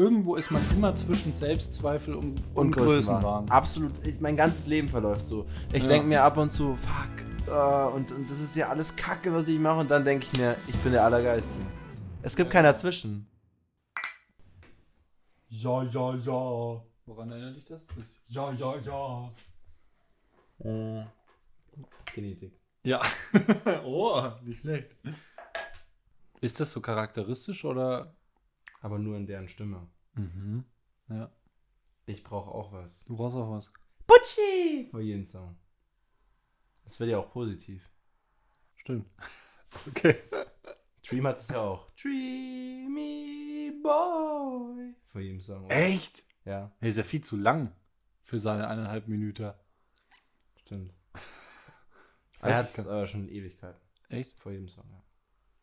irgendwo ist man immer zwischen Selbstzweifel und, und, Und Größenwahn. Größenwahn. Absolut. Ich, mein ganzes Leben verläuft so. Ich Ja. denke mir ab und zu, fuck, äh, und, und das ist ja alles Kacke, was ich mache. Und dann denke ich mir, ich bin der Allergeiste. Es gibt keiner dazwischen. Ja, ja, ja. Woran erinnert dich das? Ja, ja, ja. Äh, Genetik. Ja. oh, nicht schlecht. Ist das so charakteristisch oder? Aber nur in deren Stimme. Mhm. Ja. Ich brauche auch was. Du brauchst auch was. Butchi! Vor jedem Song. Das wird ja auch positiv. Stimmt. Okay. Dream hat es ja auch. Dreamy Boy. Vor jedem Song. oder? Echt? Ja, Er ist ja viel zu lang für seine eineinhalb Minuten. stimmt. Er hat es aber schon Ewigkeiten. Echt? Vor jedem Song, ja.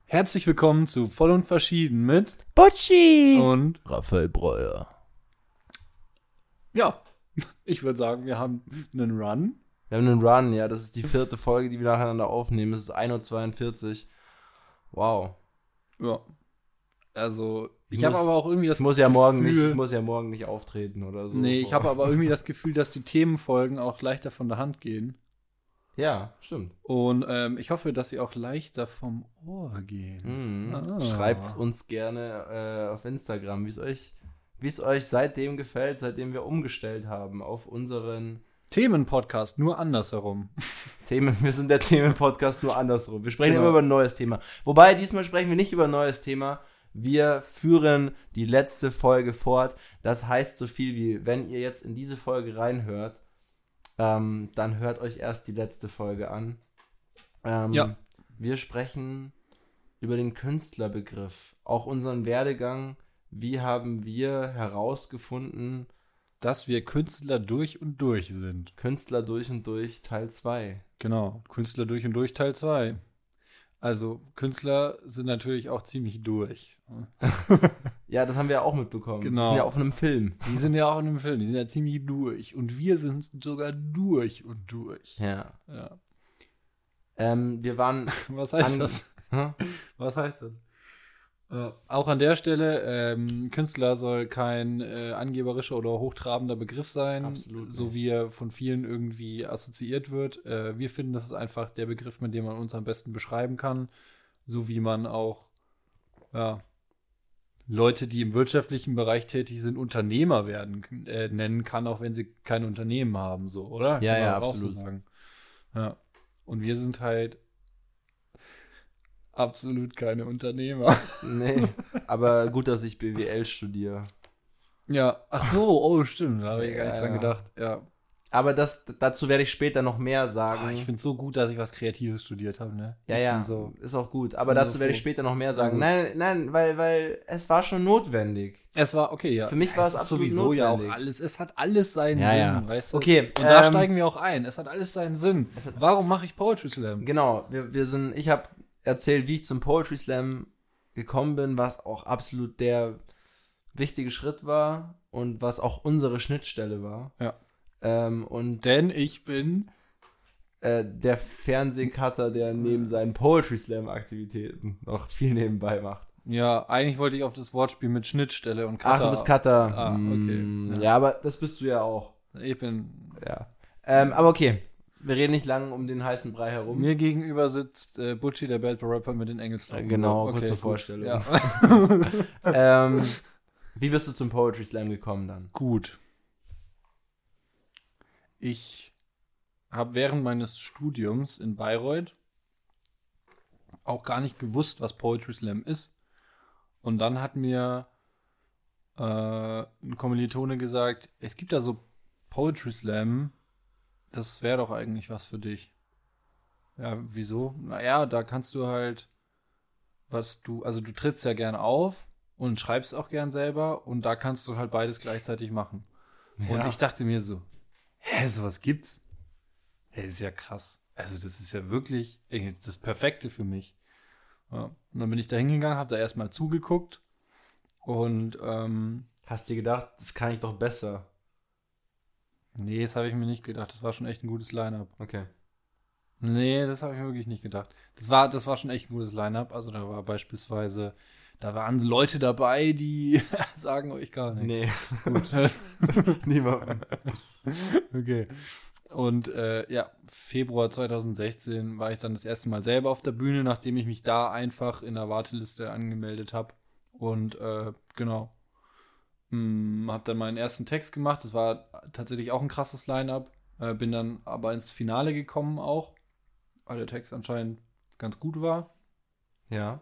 Herzlich willkommen zu Voll und Verschieden mit Butchi! und Raphael Breuer. ja, ich würde sagen, wir haben einen Run. Wir haben einen Run, ja. Das ist die vierte Folge, die wir nacheinander aufnehmen. Es ist 1.42 Uhr. Wow. Ja. Also, ich Ich habe aber auch irgendwie das Ich muss ja morgen nicht, Gefühl- ich muss ja morgen nicht auftreten oder so. Nee, ich habe aber irgendwie das Gefühl, dass die Themenfolgen auch leichter von der Hand gehen. Ja, stimmt. Und ähm, ich hoffe, dass sie auch leichter vom Ohr gehen. Mhm. Ah. Schreibt's uns gerne äh, auf Instagram, wie es euch, wie es euch seitdem gefällt, seitdem wir umgestellt haben auf unseren Themenpodcast, nur andersherum. Themen. Wir sind der Themenpodcast nur andersrum. Wir sprechen Genau. immer über ein neues Thema. Wobei, diesmal sprechen wir nicht über ein neues Thema. Wir führen die letzte Folge fort. Das heißt so viel wie, wenn ihr jetzt in diese Folge reinhört, ähm, dann hört euch erst die letzte Folge an. Ähm, Ja. Wir sprechen über den Künstlerbegriff, auch unseren Werdegang. Wie haben wir herausgefunden, Dass wir Künstler durch und durch sind. Künstler durch und durch Teil 2? Genau, Künstler durch und durch Teil 2. Also, Künstler sind natürlich auch ziemlich durch. Ja, das haben wir ja auch mitbekommen. Genau. Wir sind ja auf einem Film. Die sind ja auch in dem Film, die sind ja ziemlich durch. Und wir sind sogar durch und durch. Ja. Ja. Ähm, wir waren. Was heißt das? Hä? Was heißt das? Äh, auch an der Stelle, ähm, Künstler soll kein äh, angeberischer oder hochtrabender Begriff sein, Absolut so nicht. wie er von vielen irgendwie assoziiert wird. Äh, wir finden, das ist einfach der Begriff, mit dem man uns am besten beschreiben kann, so wie man auch ja, Leute, die im wirtschaftlichen Bereich tätig sind, Unternehmer werden äh, nennen kann, auch wenn sie kein Unternehmen haben, so, oder? Ja, ja, absolut. sagen. Ja. Und wir sind halt absolut keine Unternehmer. Nee, aber gut, dass ich BWL studiere. Ja, ach so, oh, stimmt, da habe ich gar nicht Ja, dran ja. gedacht. Ja. Aber das, dazu werde ich später noch mehr sagen. Ah, ich finde es so gut, dass ich was Kreatives studiert habe, ne? ja, ich ja, So, ist auch gut. Aber so dazu werde ich später noch mehr sagen. Nein, nein, weil, weil es war schon notwendig. es war, okay, ja. Für mich war es ist absolut sowieso ja auch notwendig. alles, es hat alles seinen Ja, Sinn, ja. weißt du? Okay, Und da ähm, steigen wir auch ein. Es hat alles seinen Sinn. Es Warum mache ich Poetry Slam? Genau, wir, wir sind, ich habe erzählt, wie ich zum Poetry Slam gekommen bin, was auch absolut der wichtige Schritt war und was auch unsere Schnittstelle war. Ja. Ähm, und Denn ich bin äh, der Fernsehcutter, der neben seinen Poetry Slam Aktivitäten noch viel nebenbei macht. Ja, eigentlich wollte ich auf das Wortspiel mit Schnittstelle und Ach, du bist Cutter. Ah, okay. Mm, Ja. Ja. aber das bist du ja auch. Ich bin. Ja. Ähm, aber okay, wir reden nicht lang um den heißen Brei herum. Mir gegenüber sitzt äh, Butchie, der Bad Boy Rapper mit den Engelslocken. Äh, genau, So, kurze gut. Vorstellung. Ja. ähm, wie bist du zum Poetry Slam gekommen dann? Gut. Ich habe während meines Studiums in Bayreuth auch gar nicht gewusst, was Poetry Slam ist. Und dann hat mir äh, ein Kommilitone gesagt, es gibt da so Poetry Slam, das wäre doch eigentlich was für dich. Ja, wieso? Naja, da kannst du halt, was du, also du trittst ja gern auf und schreibst auch gern selber und da kannst du halt beides gleichzeitig machen. Und Ja. ich dachte mir so, hä, sowas gibt's? Hä, ist ja krass. Also das ist ja wirklich das Perfekte für mich. Ja. Und dann bin ich da hingegangen, habe da erstmal zugeguckt und ähm, Hast dir gedacht, das kann ich doch besser. Nee, das habe ich mir nicht gedacht. Das war schon echt ein gutes Line-Up. Okay. Nee, das habe ich mir wirklich nicht gedacht. Das war, das war schon echt ein gutes Line-Up. Also da war beispielsweise da waren Leute dabei, die sagen euch gar nichts. Nee, Gut. niemandem. okay. Und äh, ja, Februar 2016 war ich dann das erste Mal selber auf der Bühne, nachdem ich mich da einfach in der Warteliste angemeldet habe. Und äh, genau. Hm, hab dann meinen ersten Text gemacht. Das war tatsächlich auch ein krasses Line-up. Äh, bin dann aber ins Finale gekommen auch, weil der Text anscheinend ganz gut war. Ja.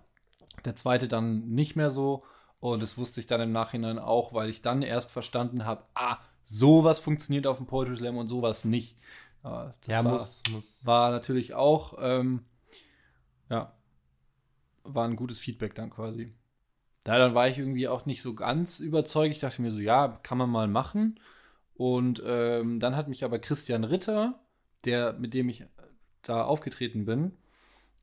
Der zweite dann nicht mehr so. Und das wusste ich dann im Nachhinein auch, weil ich dann erst verstanden habe, ah, sowas funktioniert auf dem Poetry Slam und sowas nicht. Ja, das ja, war, muss, muss. war natürlich auch, ähm, ja, war ein gutes Feedback dann quasi. Da dann war ich irgendwie auch nicht so ganz überzeugt. Ich dachte mir so, ja, kann man mal machen. Und ähm, dann hat mich aber Christian Ritter, der, mit dem ich da aufgetreten bin,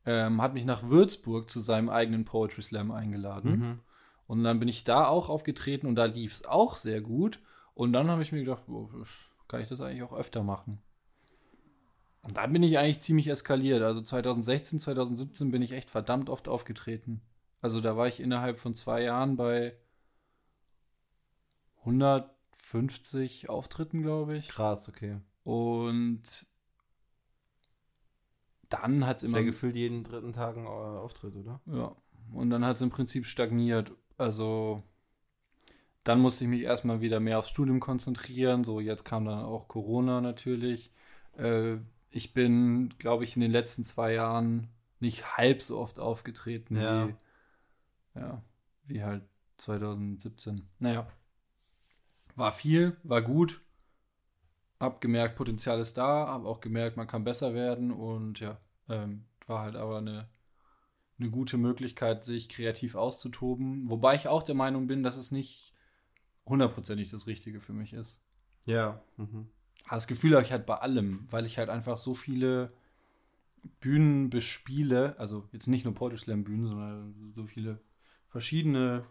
ähm, hat mich nach Würzburg zu seinem eigenen Poetry Slam eingeladen. Mhm. Und dann bin ich da auch aufgetreten und da lief es auch sehr gut. Und dann habe ich mir gedacht, oh, kann ich das eigentlich auch öfter machen? Und dann bin ich eigentlich ziemlich eskaliert. Also 2016, 2017 bin ich echt verdammt oft aufgetreten. Also da war ich innerhalb von zwei Jahren bei 150 Auftritten, glaube ich. Krass, okay. Und dann hat es immer ja gefühlt jeden dritten Tag ein äh, Auftritt, oder? Ja, und dann hat es im Prinzip stagniert. Also dann musste ich mich erstmal wieder mehr aufs Studium konzentrieren. So, jetzt kam dann auch Corona natürlich. Äh, ich bin, glaube ich, in den letzten zwei Jahren nicht halb so oft aufgetreten Ja. wie, ja, wie halt 2017. Naja, war viel, war gut. Hab gemerkt, Potenzial ist da, hab auch gemerkt, man kann besser werden und ja, ähm, war halt aber eine eine gute Möglichkeit, sich kreativ auszutoben. Wobei ich auch der Meinung bin, dass es nicht hundertprozentig das Richtige für mich ist. Ja. Mhm. Das Gefühl habe ich halt bei allem, weil ich halt einfach so viele Bühnen bespiele, also jetzt nicht nur Poetry Slam Bühnen, sondern so viele verschiedene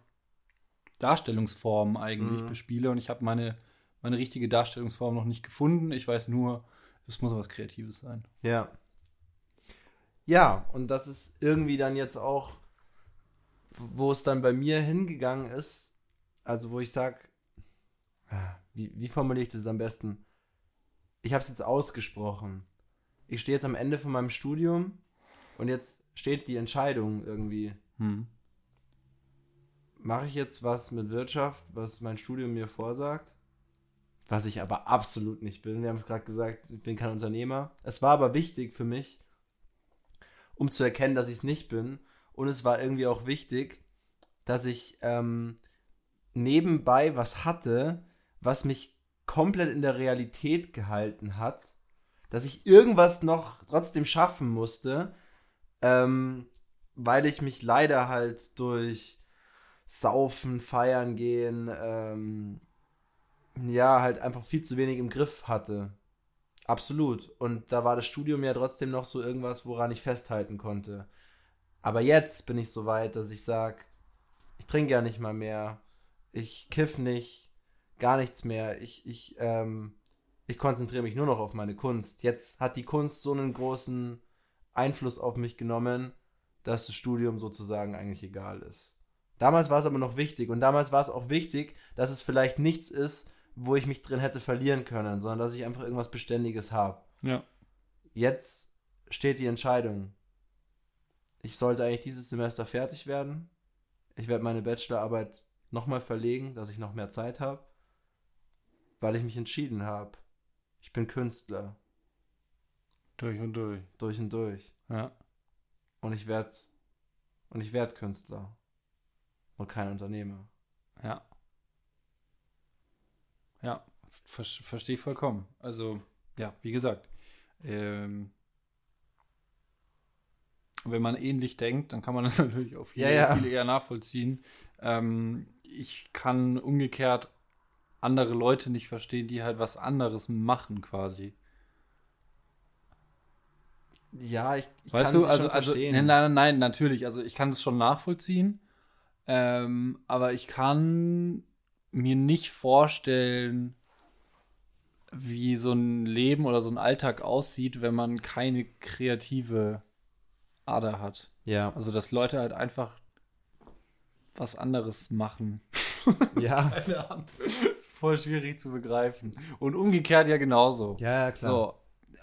Darstellungsformen eigentlich Mhm. bespiele und ich habe meine, meine richtige Darstellungsform noch nicht gefunden. Ich weiß nur, es muss was Kreatives sein. Ja. Ja, und das ist irgendwie dann jetzt auch, wo es dann bei mir hingegangen ist, also wo ich sag, ah, wie, wie formuliere ich das am besten? Ich habe es jetzt ausgesprochen. Ich stehe jetzt am Ende von meinem Studium und jetzt steht die Entscheidung irgendwie. Hm. Mache ich jetzt was mit Wirtschaft, was mein Studium mir vorsagt? Was ich aber absolut nicht bin. Wir haben es gerade gesagt, ich bin kein Unternehmer. Es war aber wichtig für mich, um zu erkennen, dass ich es nicht bin. Und es war irgendwie auch wichtig, dass ich ähm, nebenbei was hatte, was mich komplett in der Realität gehalten hat. Dass ich irgendwas noch trotzdem schaffen musste, ähm, weil ich mich leider halt durch Saufen, Feiern gehen, ähm, ja, halt einfach viel zu wenig im Griff hatte. Absolut. Und da war das Studium ja trotzdem noch so irgendwas, woran ich festhalten konnte. Aber jetzt bin ich so weit, dass ich sage, ich trinke ja nicht mal mehr, ich kiff nicht, gar nichts mehr. Ich, ich, ähm, ich konzentriere mich nur noch auf meine Kunst. Jetzt hat die Kunst so einen großen Einfluss auf mich genommen, dass das Studium sozusagen eigentlich egal ist. Damals war es aber noch wichtig und damals war es auch wichtig, dass es vielleicht nichts ist, wo ich mich drin hätte verlieren können, sondern dass ich einfach irgendwas Beständiges habe. Ja. Jetzt steht die Entscheidung. Ich sollte eigentlich dieses Semester fertig werden. Ich werde meine Bachelorarbeit nochmal verlegen, dass ich noch mehr Zeit habe, weil ich mich entschieden habe. Ich bin Künstler, Durch und durch. durch und durch. Ja. Und ich werde und ich werde Künstler und kein Unternehmer. Ja. Ja, ver verstehe ich vollkommen. Also, ja, wie gesagt, ähm, wenn man ähnlich denkt, dann kann man das natürlich auch viel, Ja, ja. viel eher nachvollziehen. Ähm, ich kann umgekehrt andere Leute nicht verstehen, die halt was anderes machen quasi. Ja, ich, ich Weißt kann du, also, also verstehen. nein, nein, nein, natürlich. Also ich kann das schon nachvollziehen. Ähm, aber ich kann mir nicht vorstellen, wie so ein Leben oder so ein Alltag aussieht, wenn man keine kreative Ader hat. Ja, Also dass Leute halt einfach was anderes machen. Ja, Keine Ahnung. Ist voll schwierig zu begreifen. Und umgekehrt ja genauso. ja, klar. So,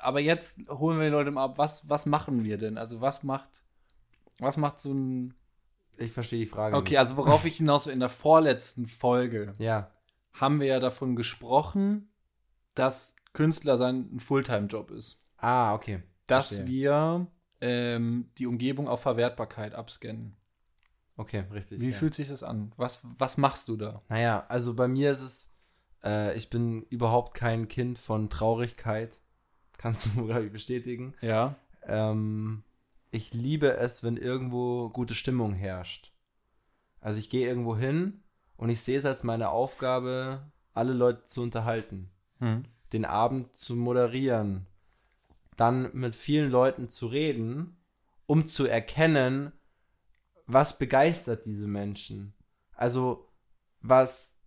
aber jetzt holen wir die Leute mal ab, was, was machen wir denn? Also was macht, was macht so ein. Ich verstehe die Frage. Okay, nicht. also worauf ich hinaus will, in der vorletzten Folge Ja, haben wir ja davon gesprochen, dass Künstler sein Fulltime-Job ist. ah, okay. Dass Verstehe. wir ähm, die Umgebung auf Verwertbarkeit abscannen. Okay, richtig. Wie ja. fühlt sich das an? Was, was machst du da? Naja, also bei mir ist es, äh, ich bin überhaupt kein Kind von Traurigkeit. Kannst du, glaube ich, bestätigen. Ja. Ähm, ich liebe es, wenn irgendwo gute Stimmung herrscht. Also ich gehe irgendwo hin und ich sehe es als meine Aufgabe, alle Leute zu unterhalten, Hm. den Abend zu moderieren, dann mit vielen Leuten zu reden, um zu erkennen, was begeistert diese Menschen. Also was,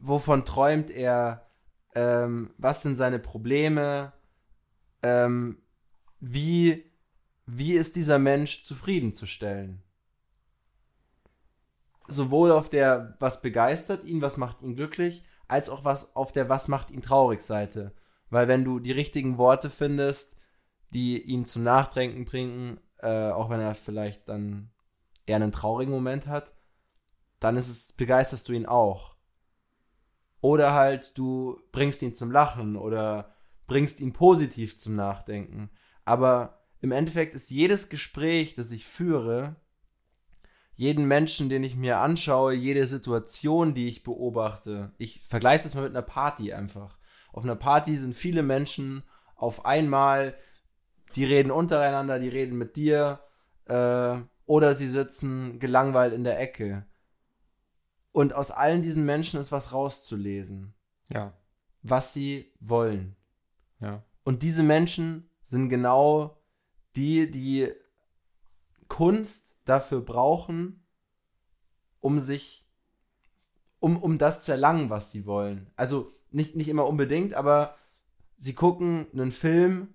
wovon träumt er, ähm, was sind seine Probleme, ähm, wie, wie ist dieser Mensch zufriedenzustellen? Sowohl auf der, was begeistert ihn, was macht ihn glücklich, als auch was auf der, was macht ihn traurig Seite. Weil wenn du die richtigen Worte findest, die ihn zum Nachdenken bringen, äh, auch wenn er vielleicht dann eher einen traurigen Moment hat, dann ist es, begeisterst du ihn auch. Oder halt, du bringst ihn zum Lachen oder bringst ihn positiv zum Nachdenken. Aber im Endeffekt ist jedes Gespräch, das ich führe, jeden Menschen, den ich mir anschaue, jede Situation, die ich beobachte, ich vergleiche das mal mit einer Party einfach. Auf einer Party sind viele Menschen auf einmal, die reden untereinander, die reden mit dir, äh, oder sie sitzen gelangweilt in der Ecke. Und aus allen diesen Menschen ist was rauszulesen, Ja. was sie wollen. Ja. Und diese Menschen sind genau die, die Kunst dafür brauchen, um sich, um, um das zu erlangen, was sie wollen. Also nicht, nicht immer unbedingt, aber sie gucken einen Film,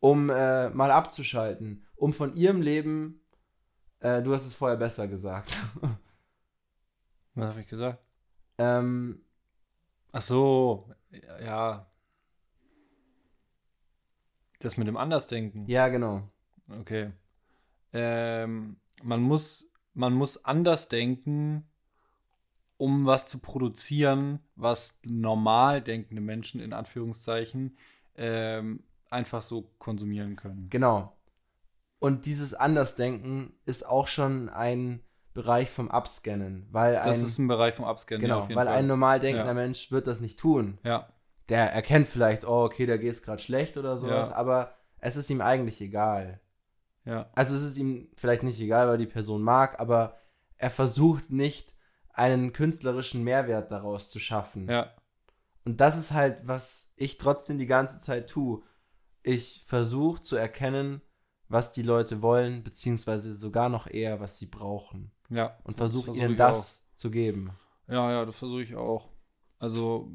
um äh, mal abzuschalten, um von ihrem Leben, äh, du hast es vorher besser gesagt, Was habe ich gesagt? ähm, Ach so, ja. Das mit dem Andersdenken. ja genau, Okay. Ähm, man muss, man muss anders denken, um was zu produzieren, was normal denkende Menschen in Anführungszeichen ähm, einfach so konsumieren können. Genau. Und dieses Andersdenken ist auch schon ein Bereich vom Abscannen, weil Das ein, ist ein Bereich vom Upscannen. ja, genau, auf jeden weil Fall. ein normal denkender Ja. Mensch wird das nicht tun. ja, Der erkennt vielleicht, oh, okay, da geht es gerade schlecht oder sowas, Ja. aber es ist ihm eigentlich egal. ja, Also es ist ihm vielleicht nicht egal, weil die Person mag, aber er versucht nicht, einen künstlerischen Mehrwert daraus zu schaffen. ja, Und das ist halt, was ich trotzdem die ganze Zeit tue. Ich versuche zu erkennen, was die Leute wollen, beziehungsweise sogar noch eher, was sie brauchen. ja. Und versuche versuch ihnen das zu geben. Ja, ja, das versuche ich auch. Also,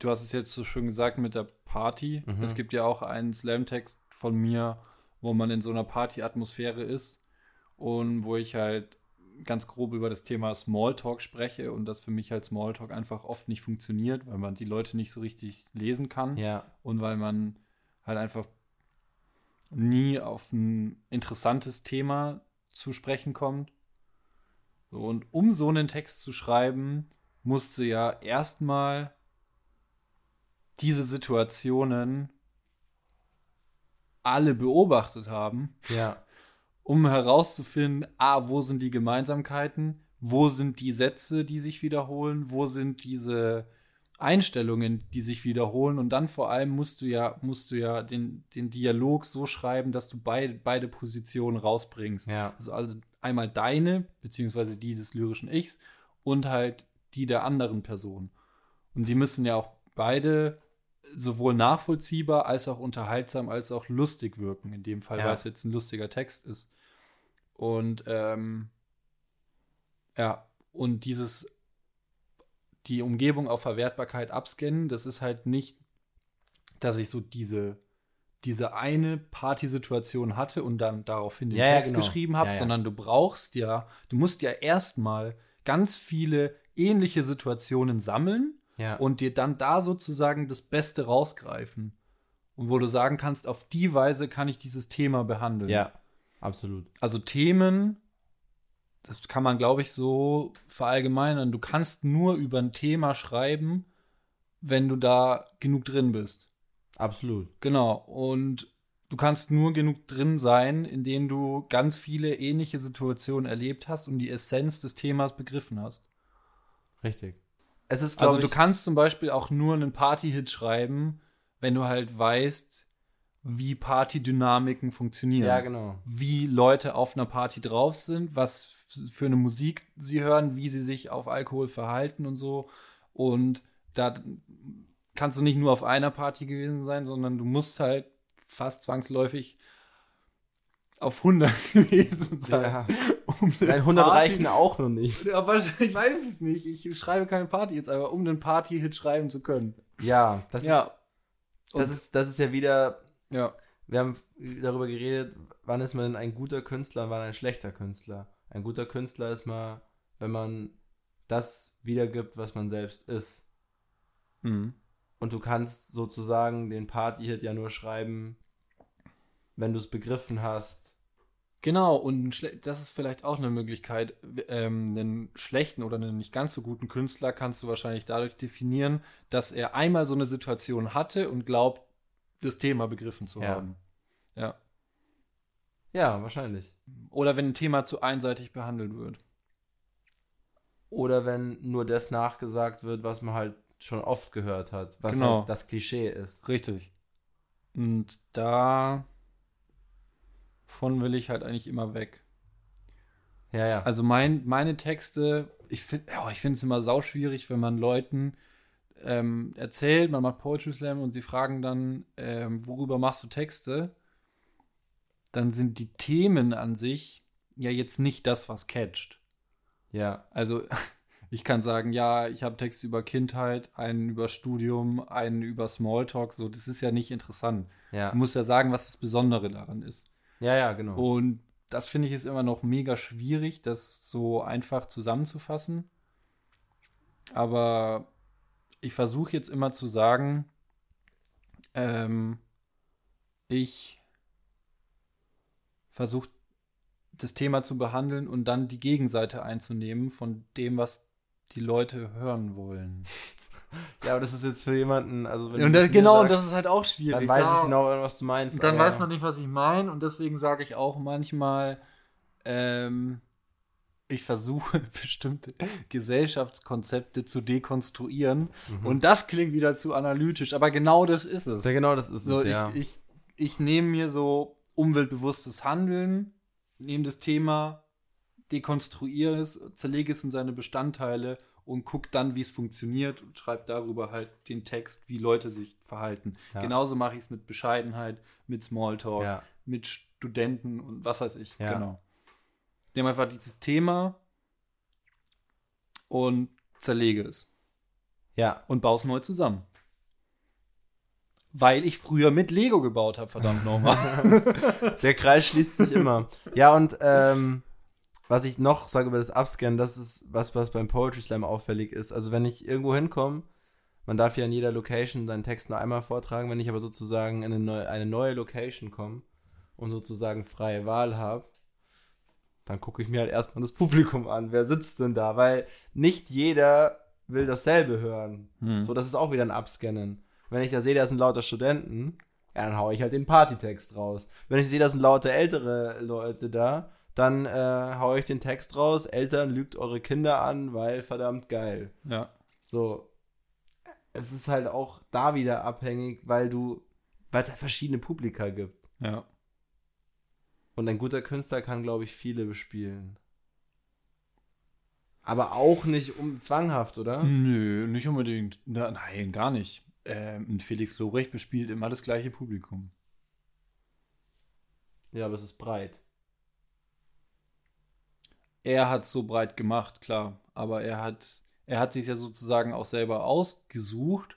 du hast es jetzt so schön gesagt mit der Party. Mhm. Es gibt ja auch einen Slam-Text von mir, wo man in so einer Party-Atmosphäre ist und wo ich halt ganz grob über das Thema Smalltalk spreche und das für mich halt Smalltalk einfach oft nicht funktioniert, weil man die Leute nicht so richtig lesen kann Ja, und weil man halt einfach nie auf ein interessantes Thema zu sprechen kommt. So, und um so einen Text zu schreiben, musst du ja erstmal diese Situationen alle beobachtet haben, ja, um herauszufinden, ah, wo sind die Gemeinsamkeiten, wo sind die Sätze, die sich wiederholen, wo sind diese Einstellungen, die sich wiederholen und dann vor allem musst du ja, musst du ja den, den Dialog so schreiben, dass du beide, beide Positionen rausbringst. ja, Also, also einmal deine, beziehungsweise die des lyrischen Ichs und halt die der anderen Person. Und die müssen ja auch beide sowohl nachvollziehbar als auch unterhaltsam als auch lustig wirken. In dem Fall, Ja. weil es jetzt ein lustiger Text ist. Und ähm, ja, und dieses die Umgebung auf Verwertbarkeit abscannen, das ist halt nicht, dass ich so diese diese eine Partysituation hatte und dann daraufhin den Ja, ja, Text genau. geschrieben habe, Ja, ja. sondern du brauchst ja, du musst ja erstmal ganz viele ähnliche Situationen sammeln Ja. und dir dann da sozusagen das Beste rausgreifen. Und wo du sagen kannst, auf die Weise kann ich dieses Thema behandeln. ja, absolut. Also Themen, das kann man, glaube ich, so verallgemeinern. Du kannst nur über ein Thema schreiben, wenn du da genug drin bist. Absolut. Genau. Und du kannst nur genug drin sein, indem du ganz viele ähnliche Situationen erlebt hast und die Essenz des Themas begriffen hast. Richtig. Es ist, Also du ich, kannst zum Beispiel auch nur einen Party-Hit schreiben, wenn du halt weißt, wie Partydynamiken funktionieren. ja, genau. Wie Leute auf einer Party drauf sind, was für eine Musik sie hören, wie sie sich auf Alkohol verhalten und so. Und da kannst du nicht nur auf einer Party gewesen sein, sondern du musst halt fast zwangsläufig auf 100 gewesen sein. Ja. Um Nein, 100 Party- reichen auch noch nicht. aber ich weiß es nicht. Ich schreibe keine Party jetzt, aber um einen Party-Hit schreiben zu können. Ja, das Ja. ist, das Und- ist, das ist ja wieder, Ja. wir haben darüber geredet, wann ist man denn ein guter Künstler und wann ein schlechter Künstler. Ein guter Künstler ist mal, wenn man das wiedergibt, was man selbst ist. Mhm. Und du kannst sozusagen den Party-Hit ja nur schreiben, wenn du es begriffen hast. Genau, und das ist vielleicht auch eine Möglichkeit. Ähm, einen schlechten oder einen nicht ganz so guten Künstler kannst du wahrscheinlich dadurch definieren, dass er einmal so eine Situation hatte und glaubt, das Thema begriffen zu Ja. haben. Ja. Ja, wahrscheinlich. Oder wenn ein Thema zu einseitig behandelt wird. Oder wenn nur das nachgesagt wird, was man halt schon oft gehört hat, was Genau. halt das Klischee ist. Richtig. Und da von will ich halt eigentlich immer weg. Ja, ja. Also mein, meine Texte, ich finde ich finde es immer sauschwierig, wenn man Leuten ähm, erzählt, man macht Poetry Slam und sie fragen dann, ähm, worüber machst du Texte? Dann sind die Themen an sich ja jetzt nicht das, was catcht. ja, Also ich kann sagen, ja, ich habe Texte über Kindheit, einen über Studium, einen über Smalltalk, so, das ist ja nicht interessant. ja. Du musst ja sagen, was das Besondere daran ist. Ja, ja, genau. Und das finde ich ist immer noch mega schwierig, das so einfach zusammenzufassen. Aber ich versuche jetzt immer zu sagen, ähm, ich versuche das Thema zu behandeln und dann die Gegenseite einzunehmen von dem, was die Leute hören wollen. Ja, aber das ist jetzt für jemanden, also wenn Und das, genau, und sagst, das ist halt auch schwierig. dann weiß ja. ich genau, was du meinst. Und dann aber- weiß man nicht, was ich meine. Und deswegen sage ich auch manchmal, ähm, ich versuche bestimmte Gesellschaftskonzepte zu dekonstruieren. Und das klingt wieder zu analytisch, aber genau das ist es. Ja, genau, das ist So, es, ja. ich, ich, ich nehme mir so umweltbewusstes Handeln, nehme das Thema, dekonstruiere es, zerlege es in seine Bestandteile und gucke dann, wie es funktioniert und schreibe darüber halt den Text, wie Leute sich verhalten. Ja. Genauso mache ich es mit Bescheidenheit, mit Smalltalk, Ja. mit Studenten und was weiß ich. Ja. Genau. Nehme einfach dieses Thema und zerlege es ja, und baue es neu zusammen. Weil ich früher mit Lego gebaut habe, verdammt nochmal. der Kreis schließt sich immer. Ja, und ähm, was ich noch sage über das Upscannen, das ist was, was beim Poetry Slam auffällig ist. Also wenn ich irgendwo hinkomme, man darf ja in jeder Location seinen Text nur einmal vortragen, wenn ich aber sozusagen in eine neue, eine neue Location komme und sozusagen freie Wahl habe, dann gucke ich mir halt erstmal das Publikum an. Wer sitzt denn da? Weil nicht jeder will dasselbe hören. Hm. So, das ist auch wieder ein Abscannen. Wenn ich da sehe, da sind lauter Studenten, ja, dann haue ich halt den Partytext raus. Wenn ich sehe, da sind lauter ältere Leute da, dann äh, haue ich den Text raus. Eltern, lügt eure Kinder an, weil verdammt geil. Ja. So, es ist halt auch da wieder abhängig, weil du, weil es halt verschiedene Publika gibt. Ja. Und ein guter Künstler kann, glaube ich, viele bespielen. Aber auch nicht um zwanghaft, oder? Nö, nicht unbedingt. Na, nein, gar nicht. Ähm, Felix Lobrecht bespielt immer das gleiche Publikum. Ja, aber es ist breit. Er hat so breit gemacht, klar. Aber er hat, er hat sich ja sozusagen auch selber ausgesucht.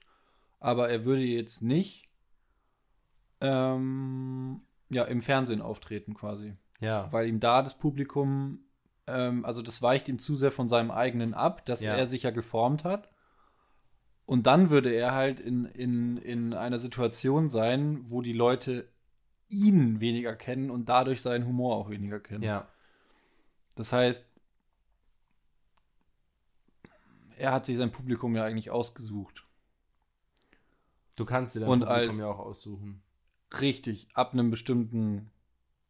Aber er würde jetzt nicht ähm, ja, im Fernsehen auftreten quasi. Ja. Weil ihm da das Publikum, ähm, also das weicht ihm zu sehr von seinem eigenen ab, dass Ja. er sich ja geformt hat. Und dann würde er halt in, in, in einer Situation sein, wo die Leute ihn weniger kennen und dadurch seinen Humor auch weniger kennen. Ja. Das heißt, er hat sich sein Publikum ja eigentlich ausgesucht. Du kannst dir dein Und Publikum als- ja auch aussuchen. Richtig, ab einem bestimmten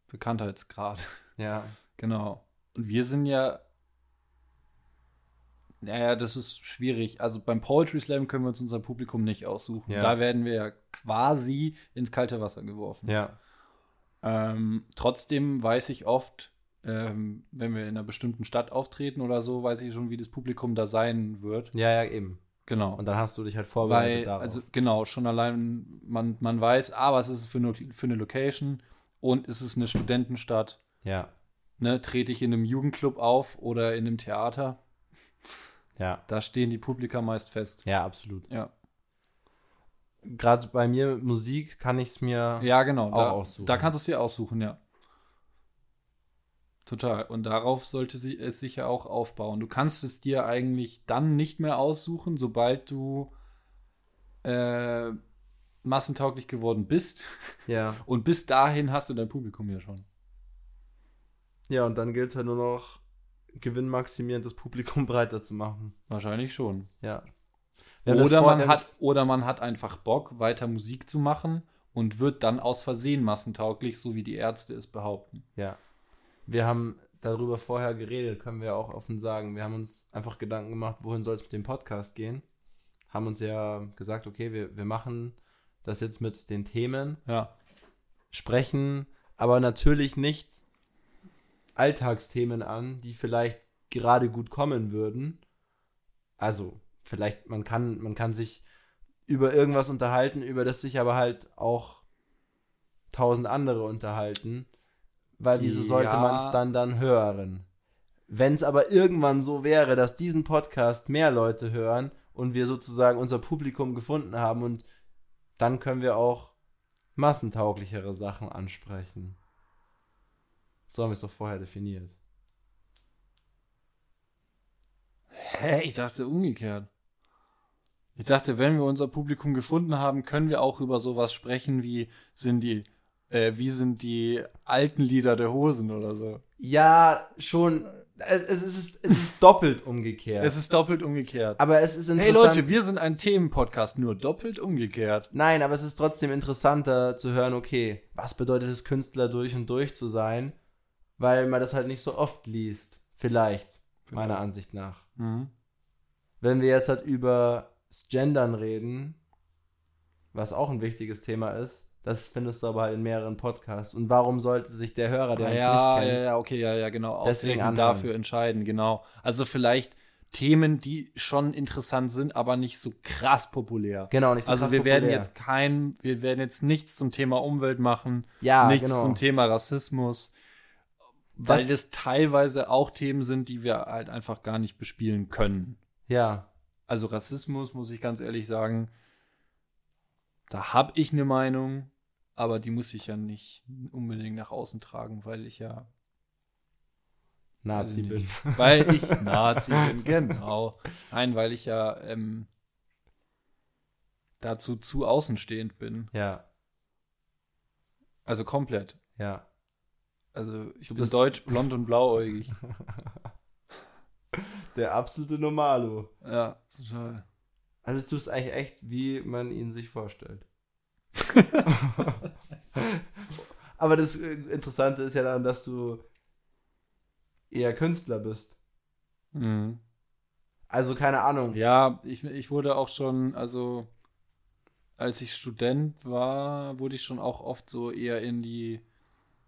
Bekanntheitsgrad. Ja. Genau. Und wir sind ja. Naja, das ist schwierig. Also beim Poetry Slam können wir uns unser Publikum nicht aussuchen. Ja. Da werden wir ja quasi ins kalte Wasser geworfen. Ja. Ähm, trotzdem weiß ich oft, ähm, wenn wir in einer bestimmten Stadt auftreten oder so, weiß ich schon, wie das Publikum da sein wird. Ja, ja, eben. Genau. Und dann hast du dich halt vorbereitet Weil, darauf. also genau, schon allein, man, man weiß, ah, was ist es für eine, für eine Location und ist es eine Studentenstadt? ja. Ne, trete ich in einem Jugendclub auf oder in einem Theater? Ja. Da stehen die Publika meist fest. Ja, absolut. Ja, Gerade bei mir mit Musik kann ich es mir. ja genau. Auch da, aussuchen. Da kannst du es dir aussuchen, ja. Total. Und darauf sollte sie, es sich ja auch aufbauen. Du kannst es dir eigentlich dann nicht mehr aussuchen, sobald du äh, massentauglich geworden bist. Ja. Und bis dahin hast du dein Publikum ja schon. Ja, und dann gilt es halt nur noch, gewinnmaximierend das Publikum breiter zu machen. Wahrscheinlich schon. Ja. Oder man, hat, oder man hat einfach Bock, weiter Musik zu machen und wird dann aus Versehen massentauglich, so wie die Ärzte es behaupten. Ja. Wir haben darüber vorher geredet, können wir auch offen sagen. Wir haben uns einfach Gedanken gemacht, wohin soll es mit dem Podcast gehen. Haben uns ja gesagt, okay, wir, wir machen das jetzt mit den Themen, Ja, sprechen aber natürlich nicht Alltagsthemen an, die vielleicht gerade gut kommen würden. Also, vielleicht, man kann, man kann sich über irgendwas unterhalten, über das sich aber halt auch tausend andere unterhalten. Weil wieso sollte Ja. man es dann dann hören? Wenn es aber irgendwann so wäre, dass diesen Podcast mehr Leute hören und wir sozusagen unser Publikum gefunden haben und dann können wir auch massentauglichere Sachen ansprechen. So haben wir es doch vorher definiert. Hä? Ich dachte umgekehrt. Ich dachte, wenn wir unser Publikum gefunden haben, können wir auch über sowas sprechen, wie sind die, äh, wie sind die alten Lieder der Hosen oder so. Ja, schon. Es, es, ist, es ist doppelt umgekehrt. Es ist doppelt umgekehrt. aber es ist Hey interessant. Leute, wir sind ein Themenpodcast, nur doppelt umgekehrt. Nein, aber es ist trotzdem interessanter zu hören, okay, was bedeutet es, Künstler durch und durch zu sein? Weil man das halt nicht so oft liest. Vielleicht, meiner Ansicht nach. Mhm. Wenn wir jetzt halt über das Gendern reden, was auch ein wichtiges Thema ist, das findest du aber halt in mehreren Podcasts. Und warum sollte sich der Hörer, der Ah, uns ja, nicht ja, kennt, ja, okay, ja, ja, genau. Deswegen dafür entscheiden, genau. Also vielleicht Themen, die schon interessant sind, aber nicht so krass populär. genau nicht so also krass wir werden populär. jetzt kein, wir werden jetzt nichts zum Thema Umwelt machen, ja, nichts genau. zum Thema Rassismus, weil Das- das teilweise auch Themen sind, die wir halt einfach gar nicht bespielen können. Ja, Also Rassismus, muss ich ganz ehrlich sagen, da habe ich eine Meinung, aber die muss ich ja nicht unbedingt nach außen tragen, weil ich ja Nazi bin. Weil ich Nazi bin, genau. Nein, weil ich ja ähm, dazu zu außenstehend bin. Ja, Also komplett. ja. Also ich Du bin bist- deutsch, blond und blauäugig. Der absolute Normalo. ja, total. Also du tust eigentlich echt, wie man ihn sich vorstellt. Aber das äh, Interessante ist ja dann, dass du eher Künstler bist. Mhm. Also keine Ahnung. Ja, ich, ich wurde auch schon, also als ich Student war, wurde ich schon auch oft so eher in die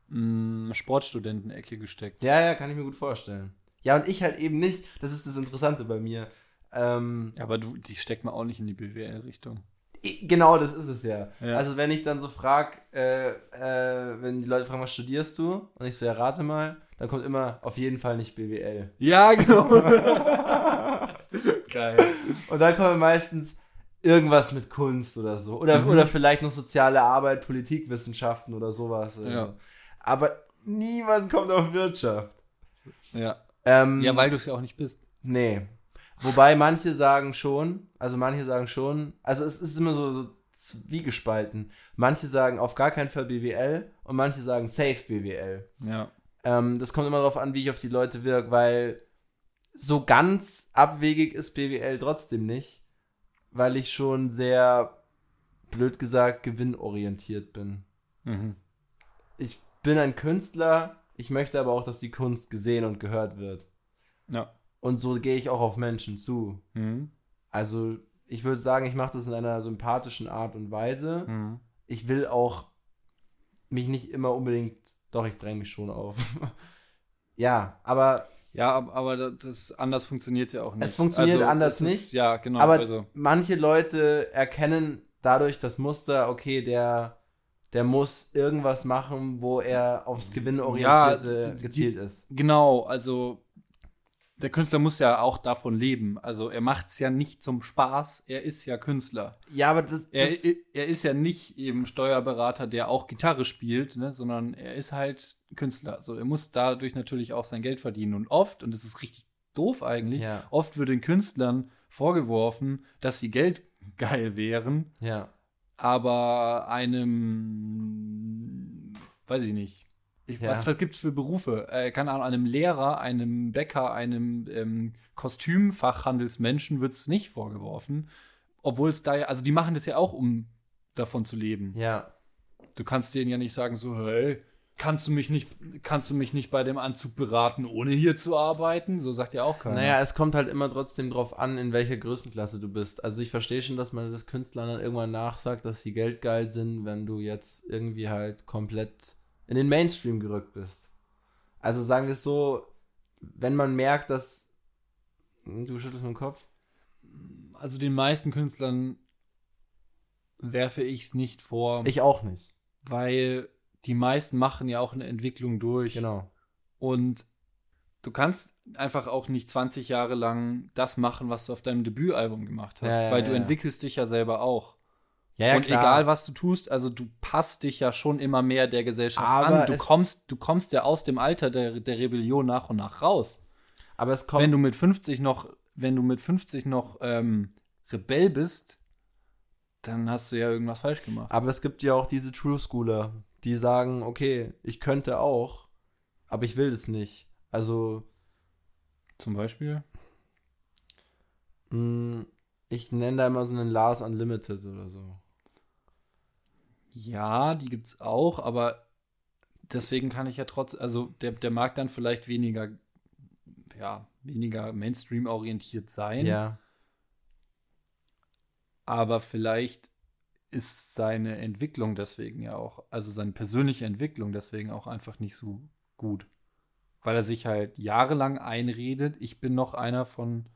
mh, Sportstudentenecke gesteckt. Ja, ja, kann ich mir gut vorstellen. Ja, und ich halt eben nicht. Das ist das Interessante bei mir. Ähm, Aber du, die steckt man auch nicht in die BWL-Richtung. Genau, das ist es ja. Ja. Also wenn ich dann so frage, äh, äh, wenn die Leute fragen, was studierst du? Und ich so, ja, rate mal, dann kommt immer auf jeden Fall nicht BWL. Ja, genau. Geil. Und dann kommen meistens irgendwas mit Kunst oder so. Oder, Mhm. oder vielleicht noch soziale Arbeit, Politikwissenschaften oder sowas. Oder Ja. so. Aber niemand kommt auf Wirtschaft. Ja. Ähm, Ja, weil du es ja auch nicht bist. Nee. Wobei manche sagen schon, also manche sagen schon, also es ist immer so, so zwiegespalten. Manche sagen auf gar keinen Fall BWL und manche sagen safe BWL. Ja. Ähm, das kommt immer darauf an, wie ich auf die Leute wirke, weil so ganz abwegig ist BWL trotzdem nicht, weil ich schon sehr, blöd gesagt, gewinnorientiert bin. Mhm. Ich bin ein Künstler, ich möchte aber auch, dass die Kunst gesehen und gehört wird. Ja. Und so gehe ich auch auf Menschen zu. Mhm. Also ich würde sagen, ich mache das in einer sympathischen Art und Weise. Mhm. Ich will auch mich nicht immer unbedingt, doch, ich dränge mich schon auf. ja, aber, Ja, ab- aber da- das anders funktioniert ja auch nicht. Es funktioniert anders es ist- nicht, Ja, genau. aber also, manche Leute erkennen dadurch das Muster, okay, der, der muss irgendwas machen, wo er aufs Gewinnorientierte Ja, gezielt ist. genau, also der Künstler muss ja auch davon leben. Also er macht es ja nicht zum Spaß, er ist ja Künstler. Ja, aber das, Er, das er ist ja nicht eben Steuerberater, der auch Gitarre spielt, ne, sondern er ist halt Künstler. Also er muss dadurch natürlich auch sein Geld verdienen. Und oft, und das ist richtig doof eigentlich, Ja. oft wird den Künstlern vorgeworfen, dass sie geldgeil wären, ja. aber einem, weiß ich nicht. Ich, Ja. Was, was gibt es für Berufe? Äh, keine Ahnung, einem Lehrer, einem Bäcker, einem ähm, Kostümfachhandelsmenschen wird es nicht vorgeworfen. Obwohl es da ja, also die machen das ja auch, um davon zu leben. Ja. Du kannst denen ja nicht sagen, so, hey, kannst du mich nicht, kannst du mich nicht bei dem Anzug beraten, ohne hier zu arbeiten? So sagt ja auch keiner. Naja, es kommt halt immer trotzdem drauf an, in welcher Größenklasse du bist. Also ich verstehe schon, dass man das Künstlern dann irgendwann nachsagt, dass sie geldgeil sind, wenn du jetzt irgendwie halt komplett in den Mainstream gerückt bist. Also sagen wir es so, wenn man merkt, dass Hm, du schüttelst mit dem Kopf. Also den meisten Künstlern werfe ich es nicht vor, Ich auch nicht. weil die meisten machen ja auch eine Entwicklung durch. Genau. Und du kannst einfach auch nicht 20 Jahre lang das machen, was du auf deinem Debütalbum gemacht hast, Ja, ja, weil ja, du ja. entwickelst dich ja selber auch. Ja, und egal was du tust, also du passt dich ja schon immer mehr der Gesellschaft Aber an. Du es- kommst, du kommst ja aus dem Alter der, der Rebellion nach und nach raus. Aber es kommt. wenn du mit 50 noch, wenn du mit 50 noch ähm, Rebell bist, dann hast du ja irgendwas falsch gemacht. aber es gibt ja auch diese True Schooler, die sagen, okay, ich könnte auch, aber ich will das nicht. Also Zum Beispiel? mh, ich nenne da immer so einen Lars Unlimited oder so. Ja, die gibt's auch, aber deswegen kann ich ja trotz, also der, der mag dann vielleicht weniger, ja, weniger Mainstream-orientiert sein, Ja. aber vielleicht ist seine Entwicklung deswegen ja auch, also seine persönliche Entwicklung deswegen auch einfach nicht so gut. Weil er sich halt jahrelang einredet, ich bin noch einer von,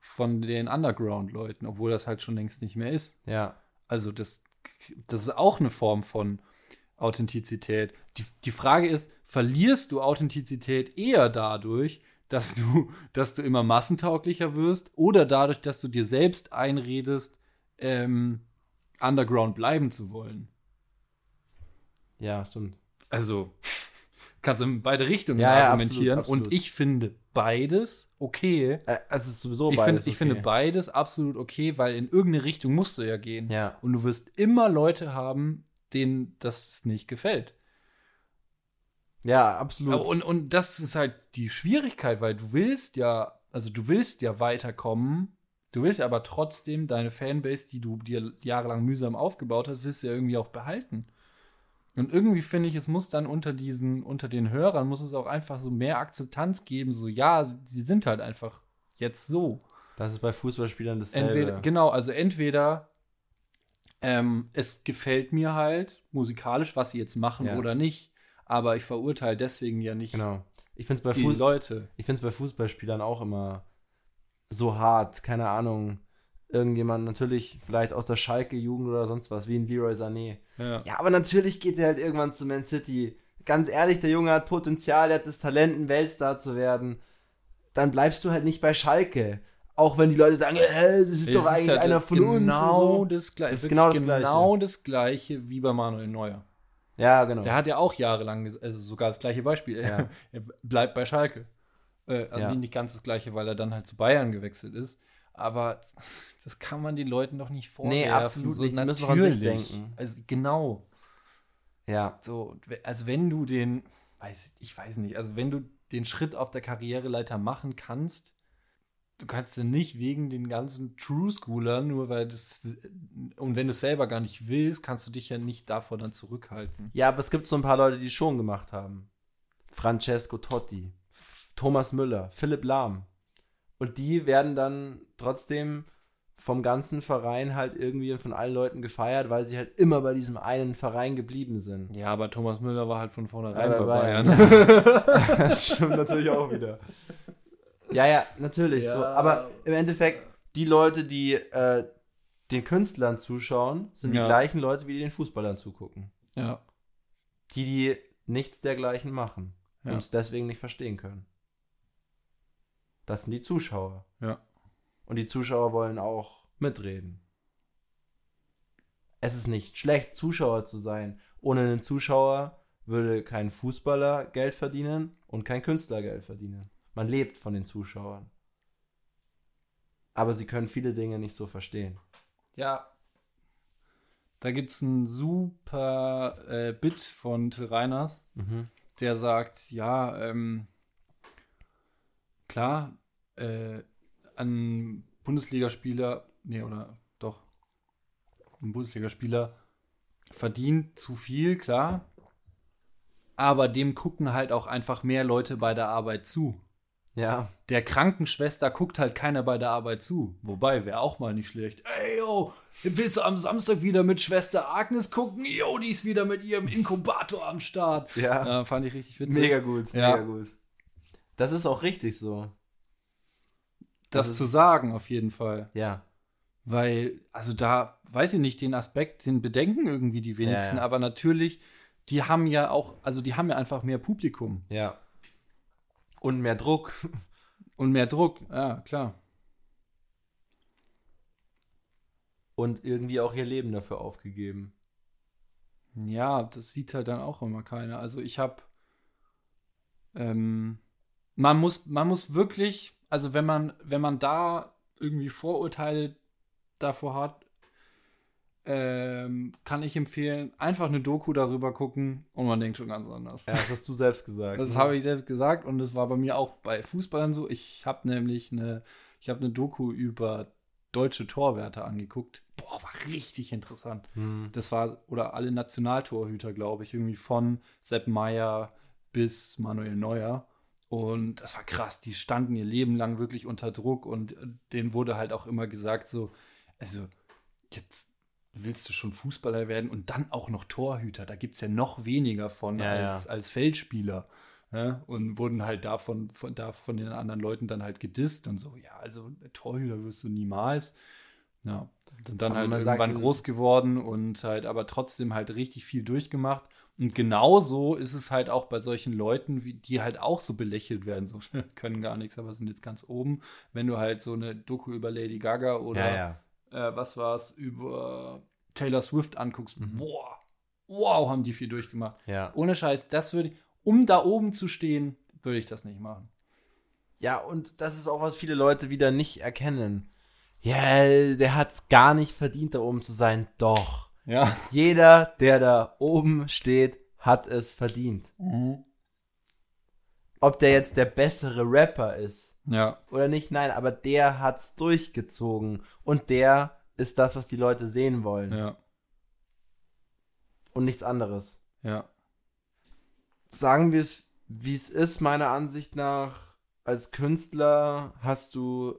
von den Underground-Leuten, obwohl das halt schon längst nicht mehr ist. Ja. Also das, das ist auch eine Form von Authentizität. Die, die Frage ist, verlierst du Authentizität eher dadurch, dass du, dass du immer massentauglicher wirst oder dadurch, dass du dir selbst einredest, ähm, underground bleiben zu wollen? Ja, stimmt. Also kannst du in beide Richtungen Ja, ja, argumentieren. absolut, absolut. Und ich finde beides okay. Äh, es ist sowieso Ich, beides find, ich okay. finde beides absolut okay, weil in irgendeine Richtung musst du ja gehen. Ja. Und du wirst immer Leute haben, denen das nicht gefällt. Ja, absolut. Und, und das ist halt die Schwierigkeit, weil du willst ja, also du willst ja weiterkommen, du willst aber trotzdem deine Fanbase, die du dir jahrelang mühsam aufgebaut hast, willst du ja irgendwie auch behalten. Und irgendwie finde ich, es muss dann unter diesen, unter den Hörern muss es auch einfach so mehr Akzeptanz geben, so ja, sie sind halt einfach jetzt so. das ist bei Fußballspielern dasselbe. Entweder, genau, also entweder ähm, es gefällt mir halt musikalisch, was sie jetzt machen Ja. oder nicht, aber ich verurteile deswegen ja nicht Genau. Ich finde es bei, die Fuß Leute. ich find's bei Fußballspielern auch immer so hart. Keine Ahnung. Irgendjemand natürlich vielleicht aus der Schalke-Jugend oder sonst was, wie ein Leroy Sané. Ja. Ja, aber natürlich geht er halt irgendwann zu Man City. Ganz ehrlich, der Junge hat Potenzial, er hat das Talent, ein Weltstar zu werden. Dann bleibst du halt nicht bei Schalke. Auch wenn die Leute sagen, äh, das ist Es doch eigentlich halt einer von genau uns. So. Das, gleiche, Das ist genau das genau das gleiche wie bei Manuel Neuer. Ja, genau. Der hat ja auch jahrelang, also sogar das gleiche Beispiel. Ja. Er bleibt bei Schalke. Äh, also Ja. nicht ganz das gleiche, weil er dann halt zu Bayern gewechselt ist. Aber das kann man den Leuten doch nicht vorwerfen. Nee, absolut nicht. Die müssen doch an sich denken. Also genau. ja. So, also wenn du den, weiß ich, weiß nicht, also wenn du den Schritt auf der Karriereleiter machen kannst, du kannst ja nicht wegen den ganzen True Schoolern, nur weil das, und wenn du es selber gar nicht willst, kannst du dich ja nicht davor dann zurückhalten. Ja, aber es gibt so ein paar Leute, die schon gemacht haben. Francesco Totti, Thomas Müller, Philipp Lahm. Und die werden dann trotzdem vom ganzen Verein halt irgendwie und von allen Leuten gefeiert, weil sie halt immer bei diesem einen Verein geblieben sind. Ja, aber Thomas Müller war halt von vornherein Ja, bei Bayern. das stimmt natürlich auch wieder. Ja, ja, natürlich. Ja. So. Aber im Endeffekt, die Leute, die äh, den Künstlern zuschauen, sind die Ja. gleichen Leute, wie die den Fußballern zugucken. ja. Die, die nichts dergleichen machen Ja. und es deswegen nicht verstehen können. Das sind die Zuschauer. Ja. Und die Zuschauer wollen auch mitreden. Es ist nicht schlecht, Zuschauer zu sein. Ohne einen Zuschauer würde kein Fußballer Geld verdienen und kein Künstler Geld verdienen. Man lebt von den Zuschauern. Aber sie können viele Dinge nicht so verstehen. Ja. Da gibt es ein super äh, Bit von Till Reiners. Mhm. der sagt, ja, ähm, klar, äh, ein Bundesligaspieler, nee, oder doch, ein Bundesligaspieler verdient zu viel, klar, aber dem gucken halt auch einfach mehr Leute bei der Arbeit zu. Ja, Der Krankenschwester guckt halt keiner bei der Arbeit zu. Wobei, wäre auch mal nicht schlecht. Ey, yo, willst du am Samstag wieder mit Schwester Agnes gucken? Yo, die ist wieder mit ihrem Inkubator am Start. Ja. Äh, fand ich richtig witzig. mega gut, Ja. mega gut. Das ist auch richtig so. Das das zu sagen, auf jeden Fall. Ja. Weil, also da, weiß ich nicht, den Aspekt, den bedenken irgendwie die wenigsten, Ja, ja. aber natürlich, die haben ja auch, also die haben ja einfach mehr Publikum Ja. Und mehr Druck. und mehr Druck. Ja, klar. Und irgendwie auch ihr Leben dafür aufgegeben. Ja, das sieht halt dann auch immer keiner. Also ich habe, ähm, man muss, man muss wirklich, also wenn man, wenn man da irgendwie Vorurteile davor hat, ähm, kann ich empfehlen, einfach eine Doku darüber gucken und man denkt schon ganz anders. Ja, das hast du selbst gesagt. Das habe ich selbst gesagt und das war bei mir auch bei Fußballern so. Ich habe nämlich eine, ich habe eine Doku über deutsche Torwärter angeguckt. Boah, war richtig interessant. Hm. Das war, oder alle Nationaltorhüter, glaube ich, irgendwie von Sepp Meier bis Manuel Neuer. Und das war krass. Die standen ihr Leben lang wirklich unter Druck und äh, denen wurde halt auch immer gesagt, so, also jetzt willst du schon Fußballer werden und dann auch noch Torhüter. Da gibt es ja noch weniger von Ja, als, ja. als Feldspieler. Ja, und wurden halt davon von, da von den anderen Leuten dann halt gedisst und so, ja, also Torhüter wirst du niemals. Ja, sind dann Aber halt irgendwann sagt, groß geworden und halt aber trotzdem halt richtig viel durchgemacht. Und genauso ist es halt auch bei solchen Leuten, wie die halt auch so belächelt werden, so können gar nichts, aber sind jetzt ganz oben. Wenn du halt so eine Doku über Lady Gaga oder ja, ja. äh, was war es, über Taylor Swift anguckst, Mhm. boah, wow, haben die viel durchgemacht. Ja. Ohne Scheiß, das würde um da oben zu stehen, würde ich das nicht machen. Ja, und das ist auch, was viele Leute wieder nicht erkennen. Ja, der hat es gar nicht verdient, da oben zu sein. Doch. Ja. Jeder, der da oben steht, hat es verdient. Ob der jetzt der bessere Rapper ist Ja, oder nicht, nein, aber der hat's durchgezogen. Und der ist das, was die Leute sehen wollen. ja, Und nichts anderes. ja. Sagen wir es, wie es ist, meiner Ansicht nach, als Künstler hast du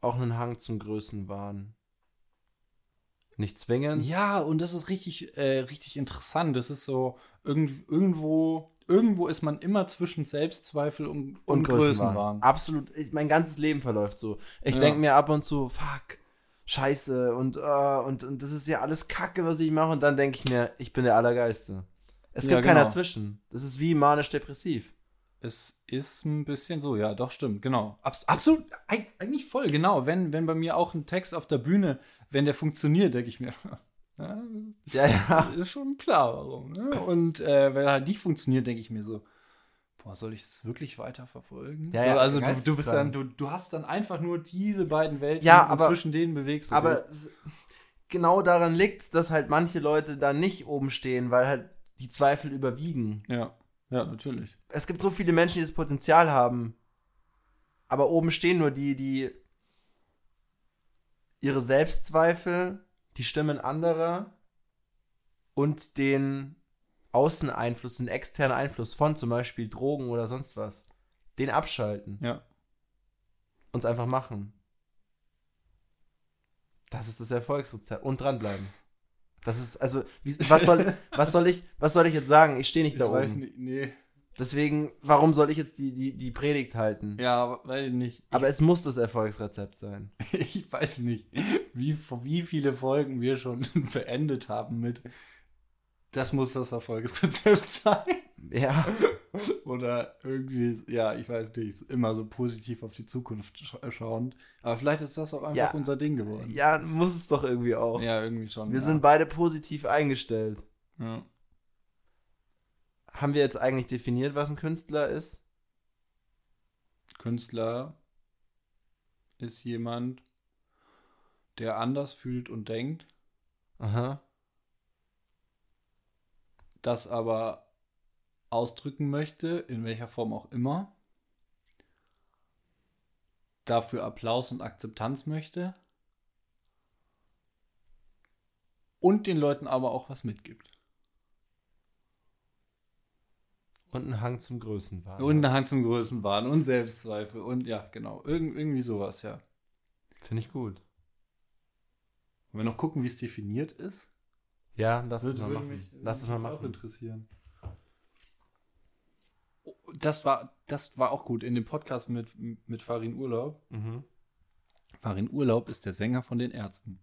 auch einen Hang zum Größenwahn. Nicht zwingend. Ja, und das ist richtig, äh, richtig interessant. Das ist so, irgend, irgendwo, irgendwo ist man immer zwischen Selbstzweifel und, und, Größenwahn. Absolut. Ich, mein ganzes Leben verläuft so. Ich Ja. denke mir ab und zu, fuck, scheiße und, äh, und, und das ist ja alles Kacke, was ich mache. Und dann denke ich mir, ich bin der Allergeilste. Es Ja, gibt keiner genau. dazwischen. Das ist wie manisch-depressiv. Es ist ein bisschen so, ja, doch, stimmt, genau. Abs absolut, eig eigentlich voll, genau. Wenn, wenn bei mir auch ein Text auf der Bühne, wenn der funktioniert, denke ich mir, ja, Ja, ja. ist schon klar, warum. Ne? Und äh, wenn er halt nicht funktioniert, denke ich mir so, boah, soll ich das wirklich weiter verfolgen? Ja, so, ja, also du, du bist dann, du, du hast dann einfach nur diese beiden Welten Ja, und aber- zwischen denen bewegst du Aber dich. genau daran liegt es, dass halt manche Leute da nicht oben stehen, weil halt die Zweifel überwiegen. Ja, ja, natürlich. Es gibt so viele Menschen, die das Potenzial haben, aber oben stehen nur die, die ihre Selbstzweifel, die Stimmen anderer und den Außeneinfluss, den externen Einfluss von zum Beispiel Drogen oder sonst was, den abschalten, Ja. uns einfach machen. Das ist das Erfolgsrezept. Und dranbleiben. Das ist, also, wie, was, soll, was, soll ich, was soll ich jetzt sagen? Ich stehe nicht da oben. nicht, nee. Deswegen, warum soll ich jetzt die, die, die Predigt halten? Ja, weiß ich nicht. Aber es muss das Erfolgsrezept sein. Ich weiß nicht, wie, wie viele Folgen wir schon beendet haben mit das muss das Erfolgsrezept sein. Ja. Oder irgendwie, ja, ich weiß nicht, immer so positiv auf die Zukunft scha schauend. Aber vielleicht ist das auch einfach Ja. unser Ding geworden. Ja, muss es doch irgendwie auch. Ja, irgendwie schon. Wir ja. sind beide positiv eingestellt. Ja. Haben wir jetzt eigentlich definiert, was ein Künstler ist? Künstler ist jemand, der anders fühlt und denkt, Aha. das aber ausdrücken möchte, in welcher Form auch immer, dafür Applaus und Akzeptanz möchte und den Leuten aber auch was mitgibt. Und ein Hang zum Größenwahn. Und eine Hand zum Größenwahn und Selbstzweifel und ja, genau, Irgend, irgendwie sowas, ja. Finde ich gut. Wollen wir noch gucken, wie es definiert ist? Ja, lass es mal machen. mich- Lass es würde mal mich auch machen. interessieren. Das war, das war auch gut in dem Podcast mit, mit Farin Urlaub. Mhm. Farin Urlaub ist der Sänger von den Ärzten.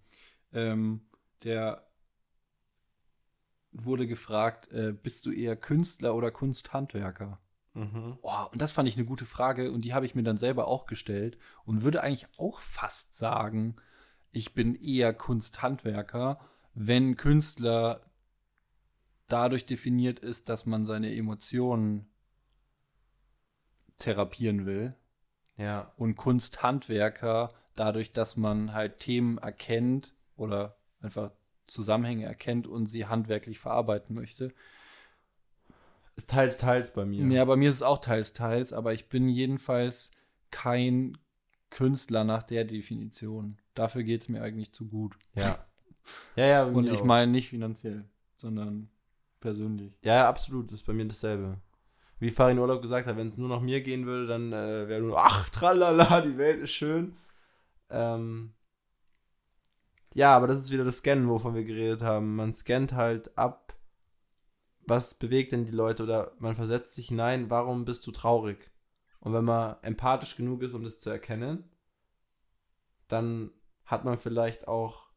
Ähm, der wurde gefragt, äh, bist du eher Künstler oder Kunsthandwerker? Mhm. Oh, und das fand ich eine gute Frage und die habe ich mir dann selber auch gestellt und würde eigentlich auch fast sagen, ich bin eher Kunsthandwerker, wenn Künstler dadurch definiert ist, dass man seine Emotionen therapieren will Ja. und Kunsthandwerker dadurch, dass man halt Themen erkennt oder einfach Zusammenhänge erkennt und sie handwerklich verarbeiten möchte. Ist teils, teils bei mir. Ja, bei mir ist es auch teils, teils, aber ich bin jedenfalls kein Künstler nach der Definition. Dafür geht es mir eigentlich zu gut. Ja. Ja, ja, Und ich meine nicht finanziell, sondern persönlich. Ja, ja, absolut. Das ist bei mir dasselbe. Wie Farin Urlaub gesagt hat, wenn es nur nach mir gehen würde, dann äh, wäre nur, ach, tralala, die Welt ist schön. Ähm, ja, aber das ist wieder das Scannen, wovon wir geredet haben. Man scannt halt ab, was bewegt denn die Leute oder man versetzt sich hinein, warum bist du traurig? Und wenn man empathisch genug ist, um das zu erkennen, dann hat man vielleicht auch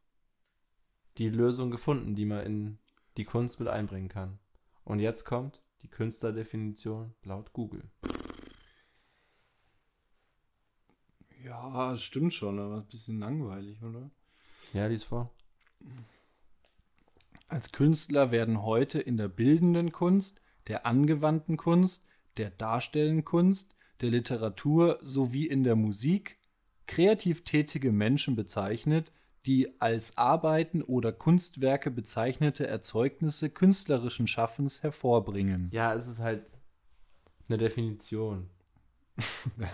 die Lösung gefunden, die man in die Kunst mit einbringen kann. Und jetzt kommt die Künstlerdefinition laut Google. Ja, stimmt schon, aber ein bisschen langweilig, oder? Ja, lies vor. Als Künstler werden heute in der bildenden Kunst, der angewandten Kunst, der darstellenden Kunst, der Literatur sowie in der Musik kreativ tätige Menschen bezeichnet, die als Arbeiten oder Kunstwerke bezeichnete Erzeugnisse künstlerischen Schaffens hervorbringen. Ja, es ist halt eine Definition.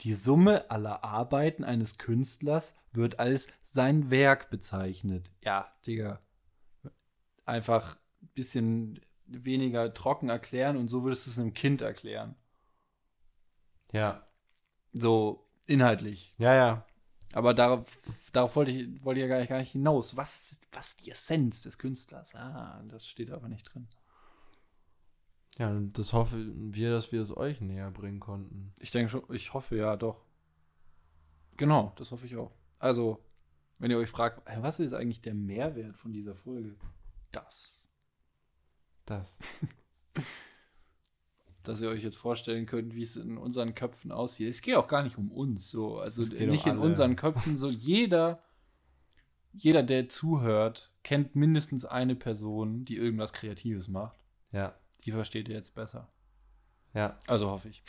Die Summe aller Arbeiten eines Künstlers wird als sein Werk bezeichnet. Ja, Digga. Einfach ein bisschen weniger trocken erklären und so würdest du es einem Kind erklären. Ja. So inhaltlich. Ja, ja. Aber darauf, darauf wollte ich, wollte ich ja gar nicht, gar nicht hinaus. Was ist, was die Essenz des Künstlers? Ah, das steht aber nicht drin. Ja, das hoffen wir, dass wir es euch näher bringen konnten. Ich denke schon, ich hoffe ja doch. Genau, das hoffe ich auch. Also, wenn ihr euch fragt, was ist eigentlich der Mehrwert von dieser Folge? Das. Das. dass ihr euch jetzt vorstellen könnt, wie es in unseren Köpfen aussieht. Es geht auch gar nicht um uns so. Also nicht um in unseren Köpfen. So jeder, jeder, der zuhört, kennt mindestens eine Person, die irgendwas Kreatives macht. Ja, Die versteht ihr jetzt besser. ja. Also hoffe ich.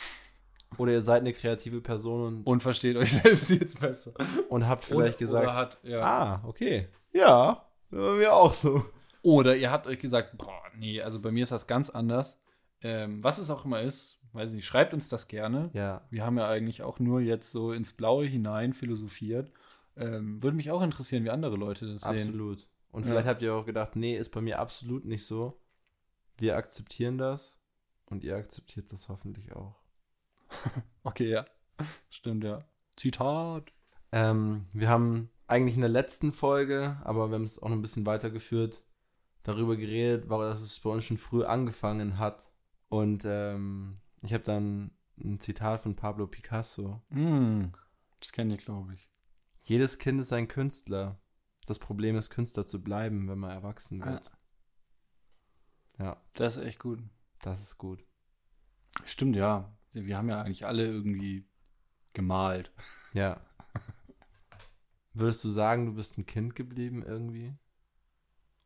Oder ihr seid eine kreative Person und, Und versteht euch selbst jetzt besser. und habt vielleicht oder, gesagt, Oder, hat, ja. ah, okay. Ja, mir auch so. oder ihr habt euch gesagt, boah, nee, also bei mir ist das ganz anders. Ähm, was es auch immer ist, weiß nicht, schreibt uns das gerne. Ja, Wir haben ja eigentlich auch nur jetzt so ins Blaue hinein philosophiert. Ähm, würde mich auch interessieren, wie andere Leute das sehen. absolut. Und Ja. vielleicht habt ihr auch gedacht, nee, ist bei mir absolut nicht so. Wir akzeptieren das und ihr akzeptiert das hoffentlich auch. Okay, ja. Stimmt, ja. Zitat. Ähm, wir haben eigentlich in der letzten Folge, aber wir haben es auch noch ein bisschen weitergeführt, darüber geredet, dass es bei uns schon früh angefangen hat. Und ähm, ich habe dann ein Zitat von Pablo Picasso. Hm, das kenne ich, glaube ich. Jedes Kind ist ein Künstler. Das Problem ist, Künstler zu bleiben, wenn man erwachsen wird. Ja, Das ist echt gut. das ist gut. Stimmt, ja. Wir haben ja eigentlich alle irgendwie gemalt. Ja. Würdest du sagen, du bist ein Kind geblieben irgendwie?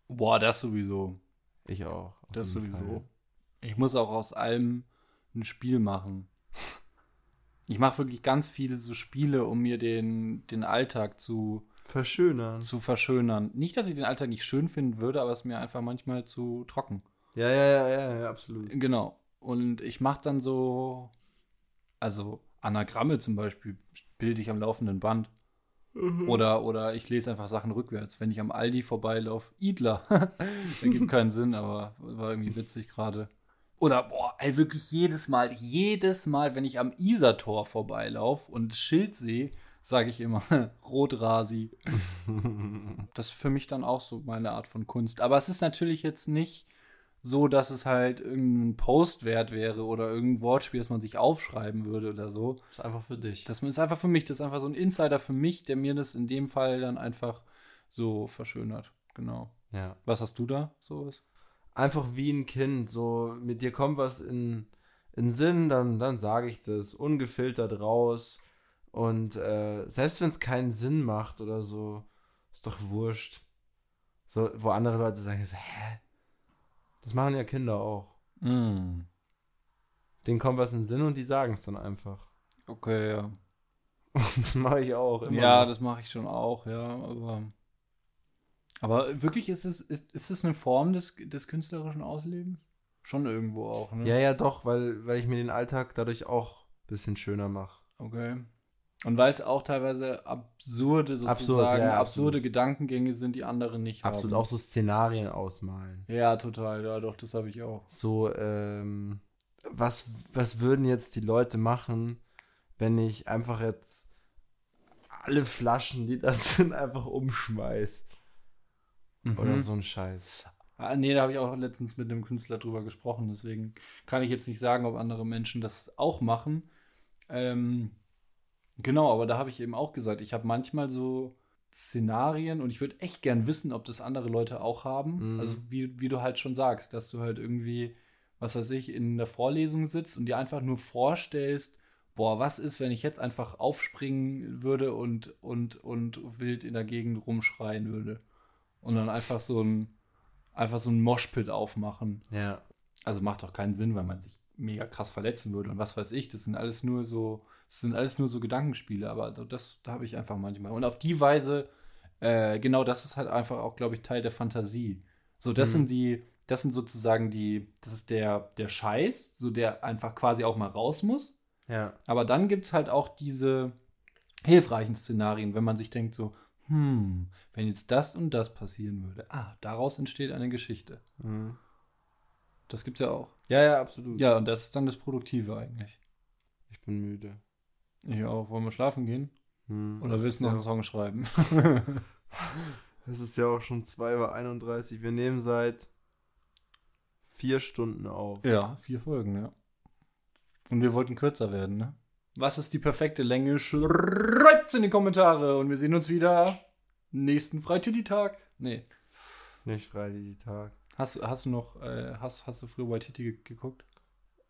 Boah, das sowieso. Ich auch. Das sowieso. Fall. Ich muss auch aus allem ein Spiel machen. Ich mache wirklich ganz viele so Spiele, um mir den, den Alltag zu, Verschönern. zu verschönern. Nicht, dass ich den Alltag nicht schön finden würde, aber es ist mir einfach manchmal zu trocken. Ja, ja, ja, ja, ja, absolut. Genau. Und ich mache dann so, also Anagramme zum Beispiel, bilde ich am laufenden Band. Oder, oder ich lese einfach Sachen rückwärts. Wenn ich am Aldi vorbeilaufe, Idler. Ergibt keinen Sinn, aber war irgendwie witzig gerade. Oder, boah, ey, wirklich jedes Mal, jedes Mal, wenn ich am Isartor vorbeilaufe und das Schild sehe, sage ich immer Rotrasi. Das ist für mich dann auch so meine Art von Kunst. Aber es ist natürlich jetzt nicht so, dass es halt irgendein Post wert wäre oder irgendein Wortspiel, das man sich aufschreiben würde oder so. Das ist einfach für dich. Das ist einfach für mich, das ist einfach so ein Insider für mich, der mir das in dem Fall dann einfach so verschönert. Genau. ja. Was hast du da? Sowas? Einfach wie ein Kind. So, mit dir kommt was in, in Sinn, dann, dann sage ich das. Ungefiltert raus. Und äh, selbst wenn es keinen Sinn macht oder so, ist doch wurscht. So, wo andere Leute sagen, hä? Das machen ja Kinder auch. Mm. Denen kommt was in den Sinn und die sagen es dann einfach. Okay, ja. Und das mache ich auch. Immer ja, das mache ich schon auch, ja, aber. Aber wirklich ist es, ist, ist es eine Form des, des künstlerischen Auslebens? Schon irgendwo auch, ne? Ja, ja, doch, weil, weil ich mir den Alltag dadurch auch ein bisschen schöner mache. Okay. Und weil es auch teilweise absurde, sozusagen, Absurd, ja, absurde absolut. Gedankengänge sind, die andere nicht Absolut, haben. auch so Szenarien ausmalen. Ja, total, ja, doch, das habe ich auch. So, ähm, was, was würden jetzt die Leute machen, wenn ich einfach jetzt alle Flaschen, die das sind, einfach umschmeiß? Oder Mhm. so ein Scheiß. Ah, nee, da habe ich auch letztens mit einem Künstler drüber gesprochen, deswegen kann ich jetzt nicht sagen, ob andere Menschen das auch machen. Ähm, genau, aber da habe ich eben auch gesagt, ich habe manchmal so Szenarien und ich würde echt gern wissen, ob das andere Leute auch haben. Mhm. Also wie, wie du halt schon sagst, dass du halt irgendwie, was weiß ich, in der Vorlesung sitzt und dir einfach nur vorstellst, boah, was ist, wenn ich jetzt einfach aufspringen würde und, und, und wild in der Gegend rumschreien würde. Und dann einfach so ein, einfach so ein Moshpit aufmachen. Ja. Also macht doch keinen Sinn, weil man sich mega krass verletzen würde und was weiß ich. Das sind alles nur so, das sind alles nur so Gedankenspiele, aber also das da habe ich einfach manchmal. Und auf die Weise, äh, genau, das ist halt einfach auch, glaube ich, Teil der Fantasie. So, das Mhm. sind die, das sind sozusagen die, das ist der, der Scheiß, so der einfach quasi auch mal raus muss. Ja. Aber dann gibt es halt auch diese hilfreichen Szenarien, wenn man sich denkt so, hm, wenn jetzt das und das passieren würde, ah, daraus entsteht eine Geschichte. Mhm. Das gibt's ja auch. Ja, ja, absolut. Ja, und das ist dann das Produktive eigentlich. Ich bin müde. Ich auch. Wollen wir schlafen gehen? Hm, Oder willst du noch einen ja, Song schreiben? Es ist ja auch schon 2.31 Uhr. Wir nehmen seit vier Stunden auf. ja, vier Folgen, ja. Und wir wollten kürzer werden, ne? Was ist die perfekte Länge? Schreibt's in die Kommentare und wir sehen uns wieder nächsten Freitag. Nee. Nicht Freitag. Hast, hast du noch, äh, hast, hast du früher White Titty ge geguckt?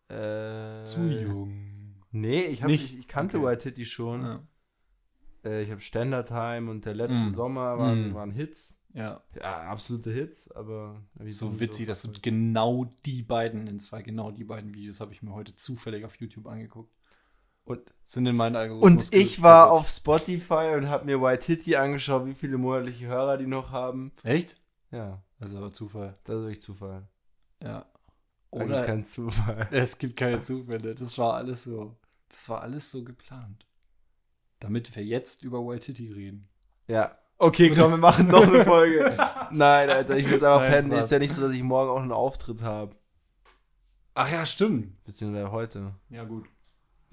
Äh, Zu jung. Nee, ich, hab, Nicht? ich, ich kannte Okay. White Titty schon. Ja. Äh, ich habe Standard Time und der letzte Mm. Sommer waren, Mm. waren Hits. ja. Ja, absolute Hits, aber So witzig, dass du genau die beiden, in zwei genau die beiden Videos habe ich mir heute zufällig auf YouTube angeguckt. Und, Sind in meinen Algorithmus. und ich war auf Spotify und habe mir White Titty angeschaut, wie viele monatliche Hörer die noch haben. Echt? Ja, Das ist aber Zufall. das ist wirklich Zufall. Ja. Oder kein Zufall. es gibt keine Zufälle. Das war alles so. Das war alles so geplant. Damit wir jetzt über Wild Titty reden. Ja. Okay, komm, wir machen noch eine Folge. Nein, Alter, ich will jetzt einfach pennen. Ist ja nicht so, dass ich morgen auch einen Auftritt habe. Ach ja, stimmt. Beziehungsweise heute. Ja, gut.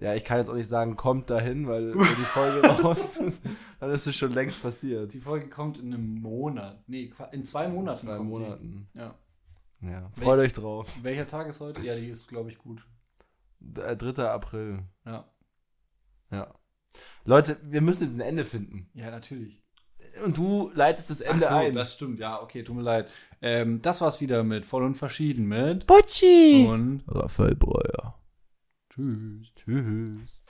Ja, ich kann jetzt auch nicht sagen, kommt dahin, weil wenn die Folge raus ist, dann ist es schon längst passiert. Die Folge kommt in einem Monat. Nee, in zwei Monaten. Zwei kommt Monaten. Die. Ja. Ja. Freut euch drauf. Welcher Tag ist heute? Ja, die ist, glaube ich, gut. D- äh, 3. April. Ja. Ja. Leute, wir müssen jetzt ein Ende finden. Ja, natürlich. Und du leitest das Ende Ach so, ein. das stimmt. Ja, okay, tut mir leid. Ähm, das war's wieder mit Voll und Verschieden mit Bocci! und Raphael Breuer. Tschüss. Tschüss.